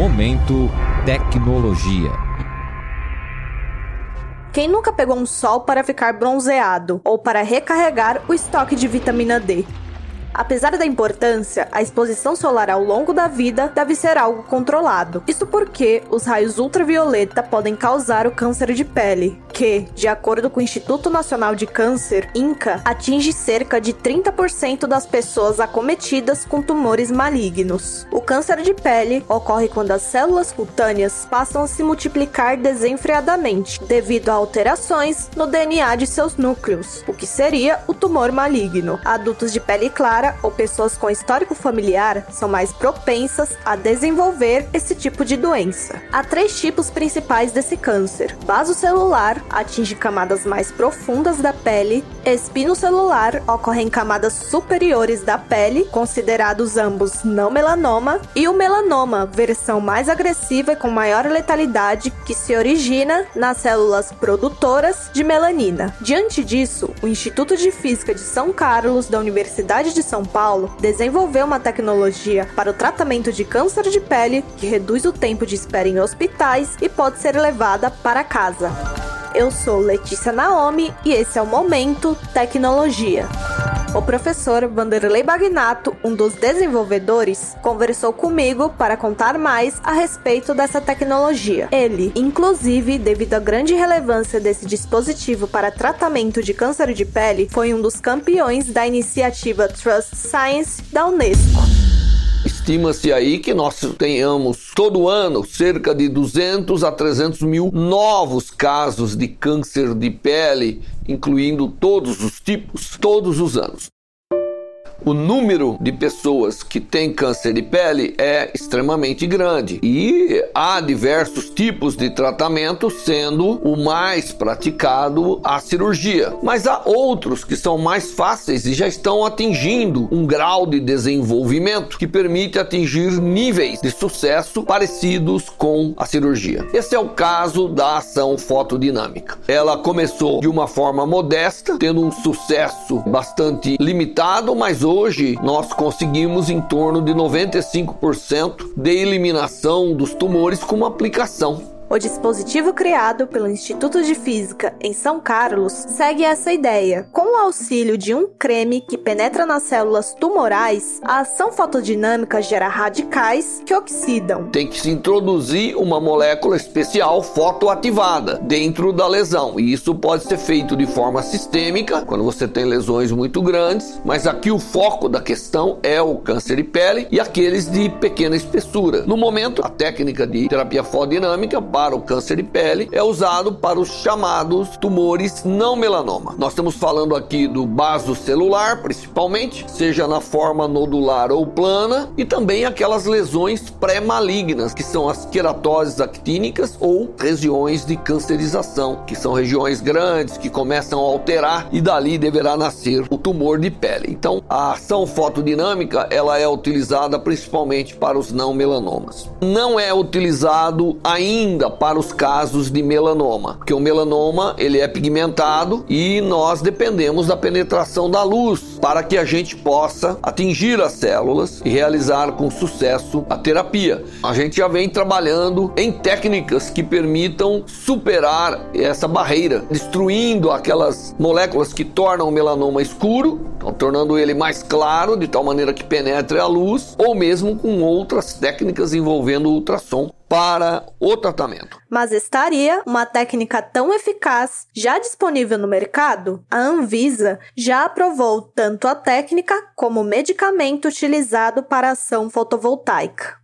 Momento Tecnologia. Quem nunca pegou um sol para ficar bronzeado ou para recarregar o estoque de vitamina D? Apesar da importância, a exposição solar ao longo da vida deve ser algo controlado. Isso porque os raios ultravioleta podem causar o câncer de pele, que, de acordo com o Instituto Nacional de Câncer, INCA, atinge cerca de 30% das pessoas acometidas com tumores malignos. O câncer de pele ocorre quando as células cutâneas passam a se multiplicar desenfreadamente, devido a alterações no DNA de seus núcleos, o que seria o tumor maligno. Adultos de pele clara ou pessoas com histórico familiar são mais propensas a desenvolver esse tipo de doença. Há três tipos principais desse câncer: celular atinge camadas mais profundas da pele, espinocelular ocorre em camadas superiores da pele, considerados ambos não melanoma, e o melanoma, versão mais agressiva e com maior letalidade, que se origina nas células produtoras de melanina. Diante disso, o Instituto de Física de São Carlos da Universidade de são Paulo desenvolveu uma tecnologia para o tratamento de câncer de pele que reduz o tempo de espera em hospitais e pode ser levada para casa. Eu sou Letícia Naomi e esse é o Momento Tecnologia. O professor Vanderlei Bagnato, um dos desenvolvedores, conversou comigo para contar mais a respeito dessa tecnologia. Ele, inclusive, devido à grande relevância desse dispositivo para tratamento de câncer de pele, foi um dos campeões da iniciativa Trust Science da Unesco. Estima-se aí que nós tenhamos todo ano cerca de 200 a 300 mil novos casos de câncer de pele, incluindo todos os tipos, todos os anos o número de pessoas que têm câncer de pele é extremamente grande e há diversos tipos de tratamento, sendo o mais praticado a cirurgia. Mas há outros que são mais fáceis e já estão atingindo um grau de desenvolvimento que permite atingir níveis de sucesso parecidos com a cirurgia. Esse é o caso da ação fotodinâmica. Ela começou de uma forma modesta, tendo um sucesso bastante limitado, mas hoje nós conseguimos em torno de 95% de eliminação dos tumores com uma aplicação. O dispositivo criado pelo Instituto de Física em São Carlos segue essa ideia. Com o auxílio de um creme que penetra nas células tumorais, a ação fotodinâmica gera radicais que oxidam. Tem que se introduzir uma molécula especial fotoativada dentro da lesão, e isso pode ser feito de forma sistêmica, quando você tem lesões muito grandes, mas aqui o foco da questão é o câncer de pele e aqueles de pequena espessura. No momento, a técnica de terapia fotodinâmica para o câncer de pele é usado para os chamados tumores não melanoma. Nós estamos falando aqui do baso celular, principalmente, seja na forma nodular ou plana, e também aquelas lesões pré-malignas, que são as queratoses actínicas ou regiões de cancerização, que são regiões grandes que começam a alterar e dali deverá nascer o tumor de pele. Então, a ação fotodinâmica, ela é utilizada principalmente para os não melanomas. Não é utilizado ainda para os casos de melanoma, porque o melanoma ele é pigmentado e nós dependemos da penetração da luz para que a gente possa atingir as células e realizar com sucesso a terapia. A gente já vem trabalhando em técnicas que permitam superar essa barreira, destruindo aquelas moléculas que tornam o melanoma escuro, então, tornando ele mais claro de tal maneira que penetre a luz, ou mesmo com outras técnicas envolvendo ultrassom para o tratamento. Mas estaria uma técnica tão eficaz já disponível no mercado? A Anvisa já aprovou tanto a técnica como o medicamento utilizado para ação fotovoltaica.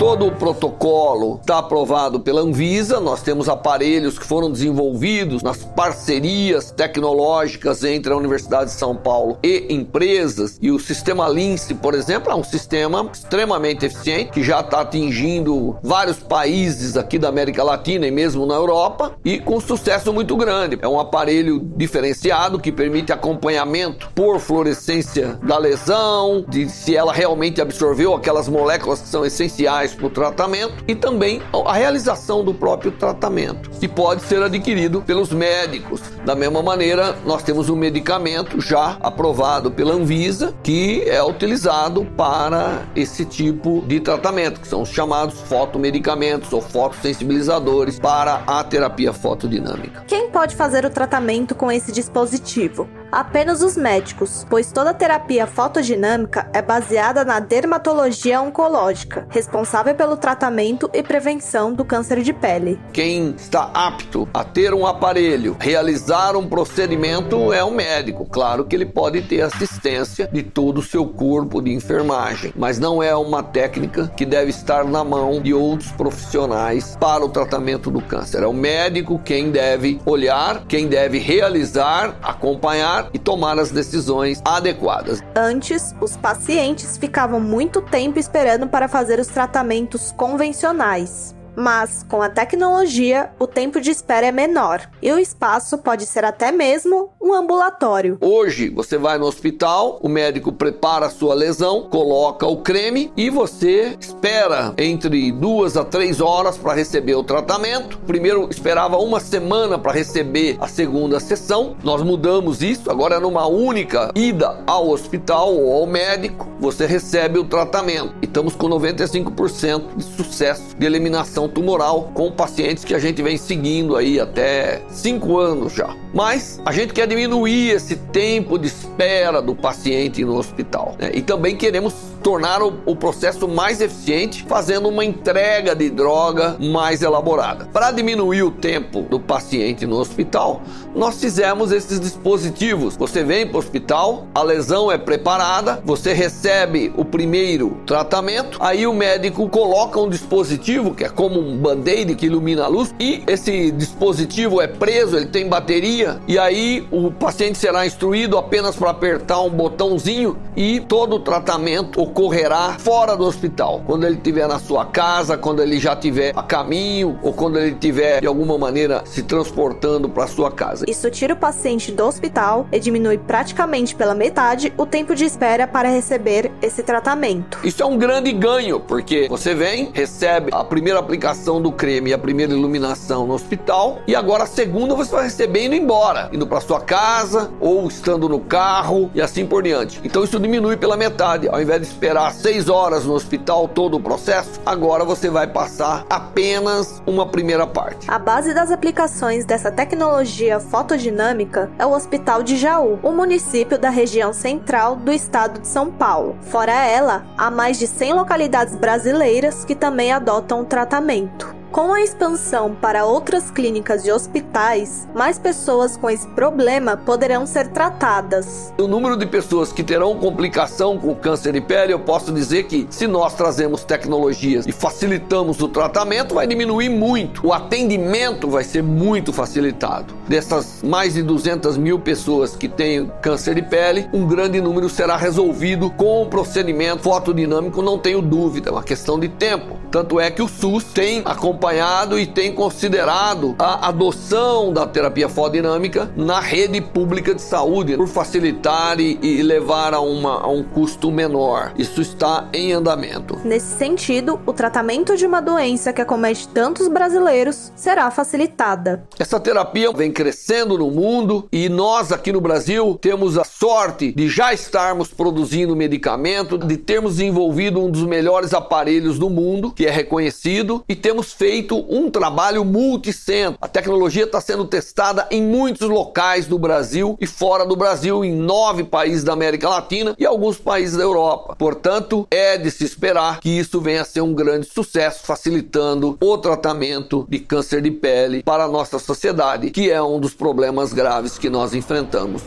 Todo o protocolo está aprovado pela Anvisa. Nós temos aparelhos que foram desenvolvidos nas parcerias tecnológicas entre a Universidade de São Paulo e empresas. E o sistema Lince, por exemplo, é um sistema extremamente eficiente que já está atingindo vários países aqui da América Latina e mesmo na Europa e com sucesso muito grande. É um aparelho diferenciado que permite acompanhamento por fluorescência da lesão, de se ela realmente absorveu aquelas moléculas que são essenciais profissionais para o tratamento e também a realização do próprio tratamento, que pode ser adquirido pelos médicos. Da mesma maneira, nós temos um medicamento já aprovado pela Anvisa que é utilizado para esse tipo de tratamento, que são os chamados fotomedicamentos ou fotossensibilizadores para a terapia fotodinâmica. Quem pode fazer o tratamento com esse dispositivo? Apenas os médicos, pois toda terapia fotodinâmica é baseada na dermatologia oncológica, responsável pelo tratamento e prevenção do câncer de pele. Quem está apto a ter um aparelho, realizar um procedimento é o um médico. Claro que ele pode ter assistência de todo o seu corpo de enfermagem, mas não é uma técnica que deve estar na mão de outros profissionais para o tratamento do câncer. É o médico quem deve olhar, quem deve realizar, acompanhar e tomar as decisões adequadas. Antes, os pacientes ficavam muito tempo esperando para fazer os tratamentos convencionais. Mas com a tecnologia, o tempo de espera é menor e o espaço pode ser até mesmo um ambulatório. Hoje você vai no hospital, o médico prepara a sua lesão, coloca o creme e você espera entre duas a três horas para receber o tratamento. Primeiro esperava uma semana para receber a segunda sessão. Nós mudamos isso, agora é numa única ida ao hospital ou ao médico, você recebe o tratamento. E estamos com 95% de sucesso de eliminação tumoral com pacientes que a gente vem seguindo aí até 5 anos já. Mas a gente quer diminuir esse tempo de espera do paciente no hospital. Né? E também queremos tornar o, o, processo mais eficiente, fazendo uma entrega de droga mais elaborada. Para diminuir o tempo do paciente no hospital, nós fizemos esses dispositivos. Você vem para o hospital, a lesão é preparada, você recebe o primeiro tratamento, aí o médico coloca um dispositivo que é como um band-aid que ilumina a luz e esse dispositivo é preso, ele tem bateria e aí o paciente será instruído apenas para apertar um botãozinho e todo o tratamento ocorrerá fora do hospital, quando ele estiver na sua casa, quando ele já estiver a caminho ou quando ele estiver de alguma maneira se transportando para sua casa. Isso tira o paciente do hospital e diminui praticamente pela metade o tempo de espera para receber esse tratamento. Isso é um grande ganho, porque você vem, recebe a primeira aplicação do creme e a primeira iluminação no hospital e agora a segunda você vai receber indo embora, indo para sua casa ou estando no carro e assim por diante. Então isso diminui pela metade, ao invés de esperar seis horas no hospital todo o processo, agora você vai passar apenas uma primeira parte. A base das aplicações dessa tecnologia fotodinâmica é o Hospital de Jaú, um município da região central do estado de São Paulo. Fora ela, há mais de 100 localidades brasileiras que também adotam o tratamento. Com a expansão para outras clínicas e hospitais, mais pessoas com esse problema poderão ser tratadas. O número de pessoas que terão complicação com câncer de pele, eu posso dizer que se nós trazemos tecnologias e facilitamos o tratamento, vai diminuir muito. O atendimento vai ser muito facilitado. Dessas mais de 200 mil pessoas que têm câncer de pele, um grande número será resolvido com o procedimento fotodinâmico, não tenho dúvida, é uma questão de tempo. Tanto é que o SUS tem acompanhado acompanhado e tem considerado a adoção da terapia fotodinâmica na rede pública de saúde por facilitar e, e levar a, uma, a um custo menor. Isso está em andamento. Nesse sentido, o tratamento de uma doença que acomete tantos brasileiros será facilitada. Essa terapia vem crescendo no mundo e nós aqui no Brasil temos a sorte de já estarmos produzindo medicamento, de termos desenvolvido um dos melhores aparelhos do mundo, que é reconhecido, e temos feito feito um trabalho multicentro. A tecnologia está sendo testada em muitos locais do Brasil e fora do Brasil, em nove países da América Latina e alguns países da Europa. Portanto, é de se esperar que isso venha a ser um grande sucesso, facilitando o tratamento de câncer de pele para a nossa sociedade, que é um dos problemas graves que nós enfrentamos.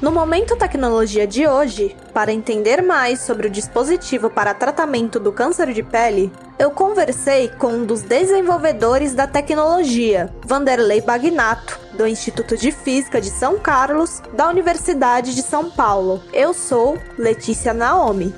No Momento Tecnologia de hoje, para entender mais sobre o dispositivo para tratamento do câncer de pele, eu conversei com um dos desenvolvedores da tecnologia, Vanderlei Bagnato, do Instituto de Física de São Carlos, da Universidade de São Paulo. Eu sou Letícia Naomi.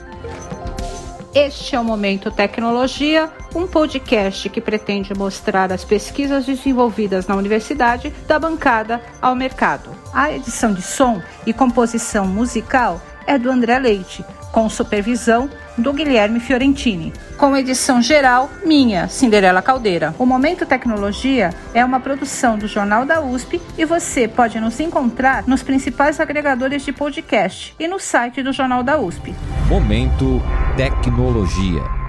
Este é o Momento Tecnologia, um podcast que pretende mostrar as pesquisas desenvolvidas na universidade da bancada ao mercado. A edição de som e composição musical é do André Leite, com supervisão do Guilherme Fiorentini. Com edição geral, minha, Cinderela Caldeira. O Momento Tecnologia é uma produção do Jornal da USP e você pode nos encontrar nos principais agregadores de podcast e no site do Jornal da USP. Momento Tecnologia.